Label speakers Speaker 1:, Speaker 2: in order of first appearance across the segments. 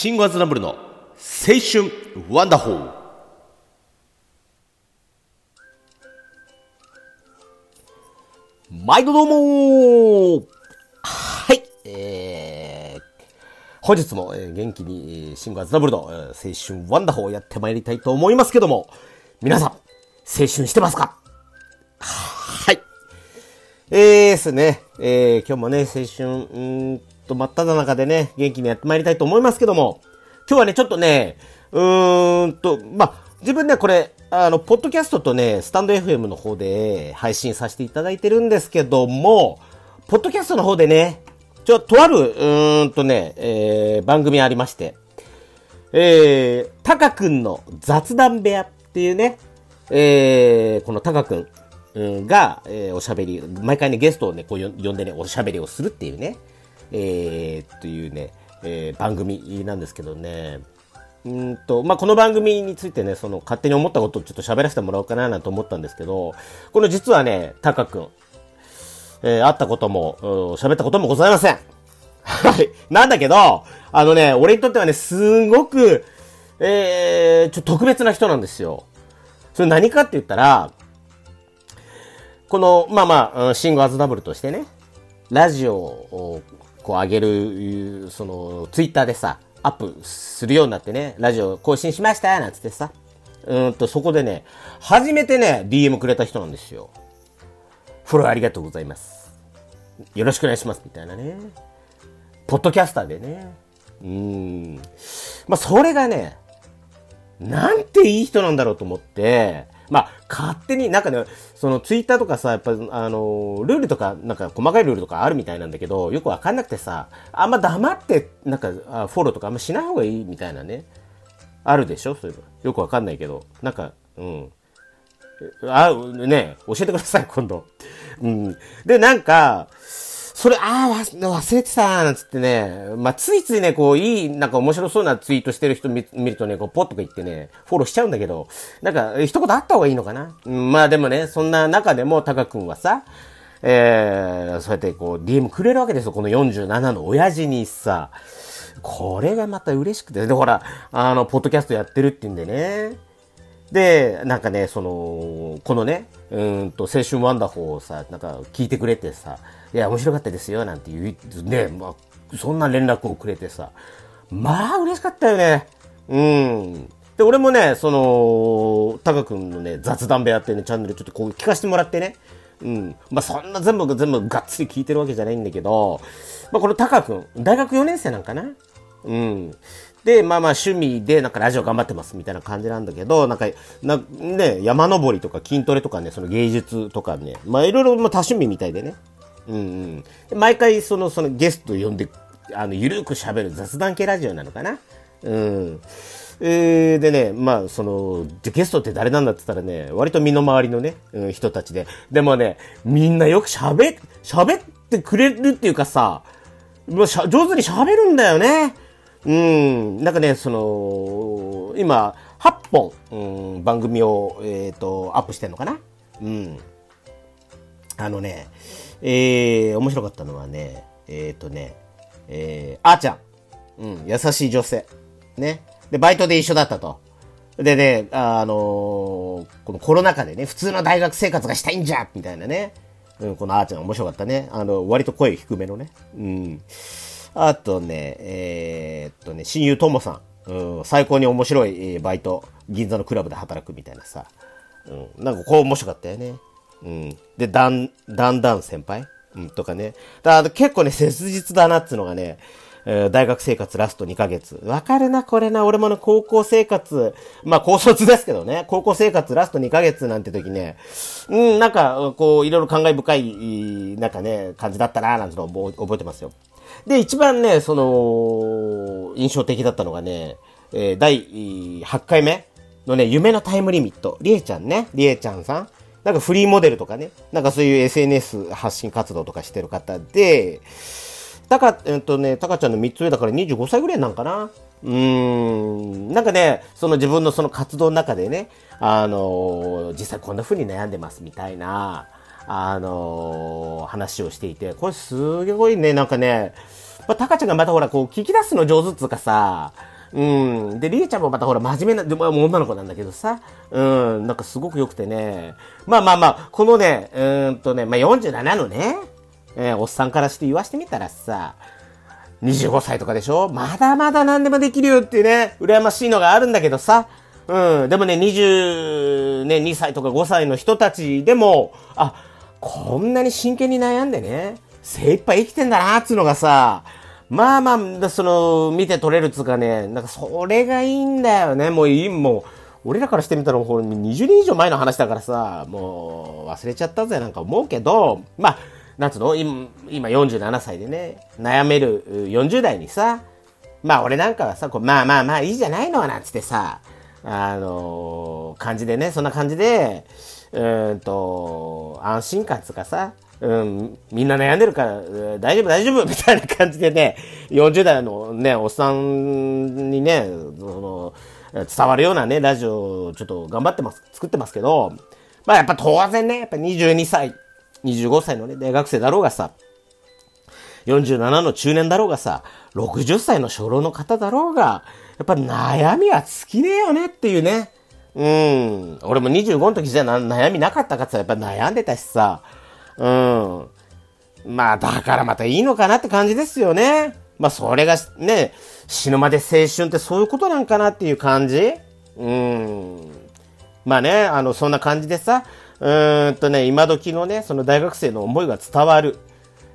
Speaker 1: シンゴアズナブルの青春ワンダホー。毎度どうもはい、えー、本日も、元気に、シンゴアズナブルの、青春ワンダホーをやってまいりたいと思いますけども、皆さん、青春してますか？はい。えーですね、えー今日もね、青春、うんと、真っ只中でね、元気にやってまいりたいと思いますけども、今日はね、ちょっとね、うーんと、まあ、自分ね、これ、あの、ポッドキャストとね、スタンド FM の方で配信させていただいてるんですけども、ポッドキャストの方でね、ちょ、とある、うーんとね、えー、番組ありまして、えー、タカくんの雑談部屋っていうね、えー、このタカくんうんが、えー、おしゃべり、毎回ね、ゲストをね、こう呼んでね、おしゃべりをするっていうね、えー、というね、えー、番組なんですけどね、うんと、まあ、この番組についてね、その、勝手に思ったことをちょっと喋らせてもらおうかななんて思ったんですけど、この実はね、タカくん、えー、会ったことも、喋ったこともございません。はい。なんだけど、あのね、俺にとってはね、すごく、えー、ちょっと特別な人なんですよ。それ何かって言ったら、この、まあまあ、シングアズダブルとしてね、ラジオをこう上げる、その、ツイッターでさ、アップするようになってね、ラジオ更新しましたなんつってさ、うんと、そこでね、初めてね、DM くれた人なんですよ。フォローありがとうございます。よろしくお願いします。みたいなね。ポッドキャスターでね。うん。まあ、それがね、なんていい人なんだろうと思って、まあ、勝手に、なんかね、そのツイッターとかさ、やっぱ、あの、ルールとか、なんか細かいルールとかあるみたいなんだけど、よくわかんなくてさ、あんま黙って、なんか、フォローとかあんましない方がいいみたいなね。あるでしょ？そういうの。よくわかんないけど。なんか、うん。あ、ね教えてください、今度。うん。で、なんか、それ、ああ、忘れてたなんつってね、まあ、ついついね、こう、いい、なんか面白そうなツイートしてる人見見るとね、こう、ポッとか言ってね、フォローしちゃうんだけど、なんか、一言あった方がいいのかな？うん、まあでもね、そんな中でも、タカ君はさ、えー、そうやってこう、DM くれるわけですよ、この47の親父にさ。これがまた嬉しくて。で、ほら、あの、ポッドキャストやってるって言うんでね。で、なんかね、その、このね、うんと、青春ワンダホーをさ、なんか聞いてくれてさ、いや、面白かったですよ、なんて言う、ね、まあ、そんな連絡をくれてさ、まあ、嬉しかったよね。うん。で、俺もね、その、タカ君のね、雑談部屋っていうね、チャンネルちょっとこう聞かせてもらってね。うん。まあ、そんな全部が全部がっつり聞いてるわけじゃないんだけど、まあ、このタカ君、大学4年生なんかなうん。で、まあまあ趣味でなんかラジオ頑張ってますみたいな感じなんだけど、なんか、な、ね、山登りとか筋トレとかね、その芸術とかね、まあいろいろ多趣味みたいでね。うんうん。毎回その、そのゲスト呼んで、あの、ゆるく喋る雑談系ラジオなのかな？うん。えー、でね、まあ、その、ゲストって誰なんだって言ったらね、割と身の回りのね、うん、人たちで。でもね、みんなよく喋、喋ってくれるっていうかさ、まあしゃ上手に喋るんだよね。うん。なんかね、その、今、8本、うん、番組を、えっ、と、アップしてんのかな？うん。あのね、えー、面白かったのはね、えっ、とね、えー、あーちゃん。うん、優しい女性。ね。で、バイトで一緒だったと。でね、あのーこのコロナ禍でね、普通の大学生活がしたいんじゃみたいなね。うん、このあーちゃん面白かったね。あの、割と声低めのね。うん。あとね、えーっとね、親友ともさん。うん、最高に面白い、バイト。銀座のクラブで働くみたいなさ。うん、なんかこう面白かったよね。うん。で、だん、だんだん先輩？うん、とかね。だから結構ね、切実だなっつうのがね、えー大学生活ラスト2ヶ月。わかるな、これな。俺もね、高校生活、まあ高卒ですけどね、高校生活ラスト2ヶ月なんて時ね、うん、なんか、こう、いろいろ感慨深い、なんかね、感じだったな、なんてのを覚えてますよ。で、一番ね、その、印象的だったのがね、えー第8回目のね、夢のタイムリミット。りえちゃんね、りえちゃんさん。なんかフリーモデルとかね、なんかそういう SNS 発信活動とかしてる方で、たか、えっとね、たかちゃんの3つ上だから25歳ぐらいなんかな。うーん、なんかね、その自分のその活動の中でね、あのー実際こんな風に悩んでますみたいな、あのー話をしていて、これすごいね、なんかね、まあ、タカちゃんがまたほら、こう、聞き出すの上手っつうかさ、うん。で、りえちゃんもまたほら、真面目な、でも女の子なんだけどさ、うん、なんかすごく良くてね。まあまあまあ、このね、うんとね、まあ47のね、えー、おっさんからして言わしてみたらさ、25歳とかでしょ？まだまだ何でもできるよっていうね、羨ましいのがあるんだけどさ、うん、でもね、22、ね、歳とか5歳の人たちでも、あ、こんなに真剣に悩んでね、精一杯生きてんだなーつうのがさ、まあまあ、その、見て取れるつうかね、なんかそれがいいんだよね。もういい、もう、俺らからしてみたらもう20年以上前の話だからさ、もう忘れちゃったぜなんか思うけど、まあ、なんつうの？今、今47歳でね、悩める40代にさ、まあ俺なんかはさ、こうまあまあまあいいじゃないのなんつってさ、あのー、感じでね、そんな感じで、うんと、安心感つかさ、うん、みんな悩んでるから、大丈夫大丈夫 みたいな感じでね、40代のね、おっさんにね、その、伝わるようなね、ラジオをちょっと頑張ってます、作ってますけど、まあやっぱ当然ね、やっぱ22歳、25歳のね、大学生だろうがさ、47の中年だろうがさ、60歳の初老の方だろうが、やっぱ悩みは尽きねえよねっていうね。うん。俺も25の時じゃ悩みなかったかってやっぱ悩んでたしさ、うん。まあ、だからまたいいのかなって感じですよね。まあ、それがね、死ぬまで青春ってそういうことなんかなっていう感じ？うん。まあね、あの、そんな感じでさ、うーんとね、今時のね、その大学生の思いが伝わる、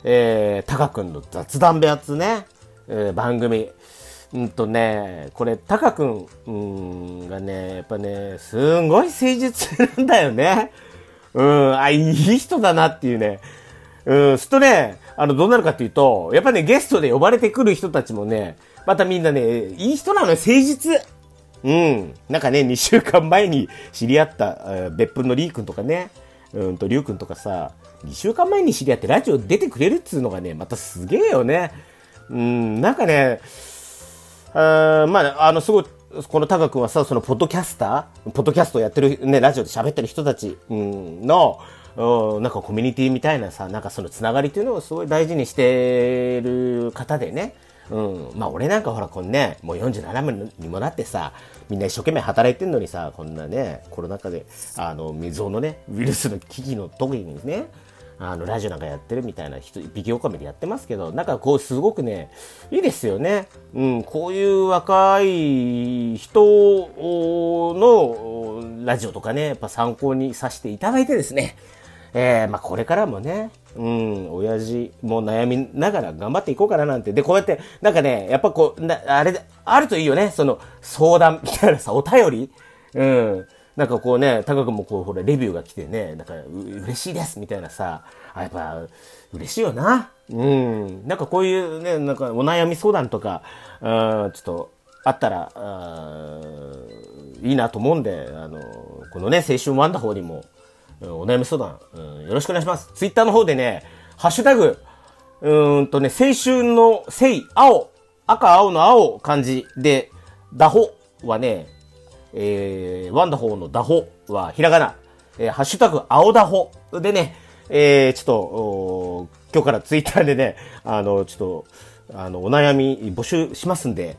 Speaker 1: えー、タカ君の雑談部屋つね、えー、番組。うんとね、これ、タカ君、うん、がね、やっぱね、すんごい誠実なんだよね。うん、あ、いい人だなっていうね。うん、すっとね、あの、どうなるかっていうと、やっぱね、ゲストで呼ばれてくる人たちもね、またみんなね、いい人なのよ、誠実。うん。なんかね、2週間前に知り合った、別府のリー君とかね、うんと、リュウ君とかさ、2週間前に知り合ってラジオ出てくれるっつうのがね、またすげえよね。うん、なんかね、あまあ、あの、すごい、このタカ君はさ、そのポッドキャスター、ポッドキャストをやってる、ね、ラジオで喋ってる人たちの、なんかコミュニティみたいなさ、なんかそのつながりっていうのをすごい大事にしてる方でね。うん。まあ俺なんかほらこんね、もう47年にもなってさ、みんな一生懸命働いてんのにさ、こんなね、コロナ禍で、あの、未曾有のね、ウイルスの危機の時にね、あの、ラジオなんかやってるみたいな人、ビデオカメでやってますけど、なんかこう、すごくね、いいですよね。うん、こういう若い人のラジオとかね、やっぱ参考にさせていただいてですね、えー、まあこれからもね、うん、親父も悩みながら頑張っていこうかななんて。で、こうやって、なんかね、やっぱこう、なあれ、あるといいよね、その、相談みたいなさ、お便りうん。なんかこうね、高くもこう、ほら、レビューが来てね、なんか、嬉しいですみたいなさ、あ、やっぱ、嬉しいよな。うん。なんかこういうね、なんかお悩み相談とか、うん、ちょっと、あったら、いいなと思うんで、あの、このね、青春ワンダホーにも、お悩み相談、うん、よろしくお願いします。ツイッターの方でね、ハッシュタグ、うんとね、青春の青、青、赤、青の青漢字で、ダホはね、えー、ワンダホーのダホはひらがな、えー、ハッシュタグ、青ダホ。でね、えー、ちょっと、今日からツイッターでね、あの、ちょっと、あの、お悩み募集しますんで、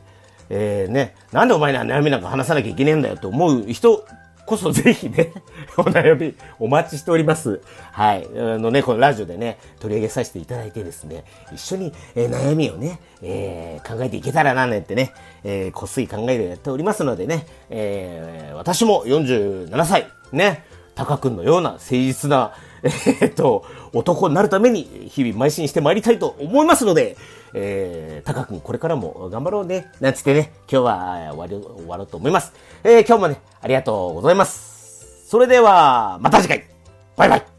Speaker 1: えー、ね、なんでお前には悩みなんか話さなきゃいけねえんだよと思う人こそぜひね、お悩みお待ちしております。はい。あのね、このラジオでね、取り上げさせていただいてですね、一緒に、えー、悩みをね、えー、考えていけたらな、ねってね、えー、こっそり考えでやっておりますのでね、えー、私も47歳、ね、タカ君のような誠実な、えー、っと、男になるために日々邁進してまいりたいと思いますので、えー、タカ君これからも頑張ろうね、なんつってね、今日は終わり、終わろうと思います。えー、今日もね、ありがとうございます。それでは、また次回バイバイ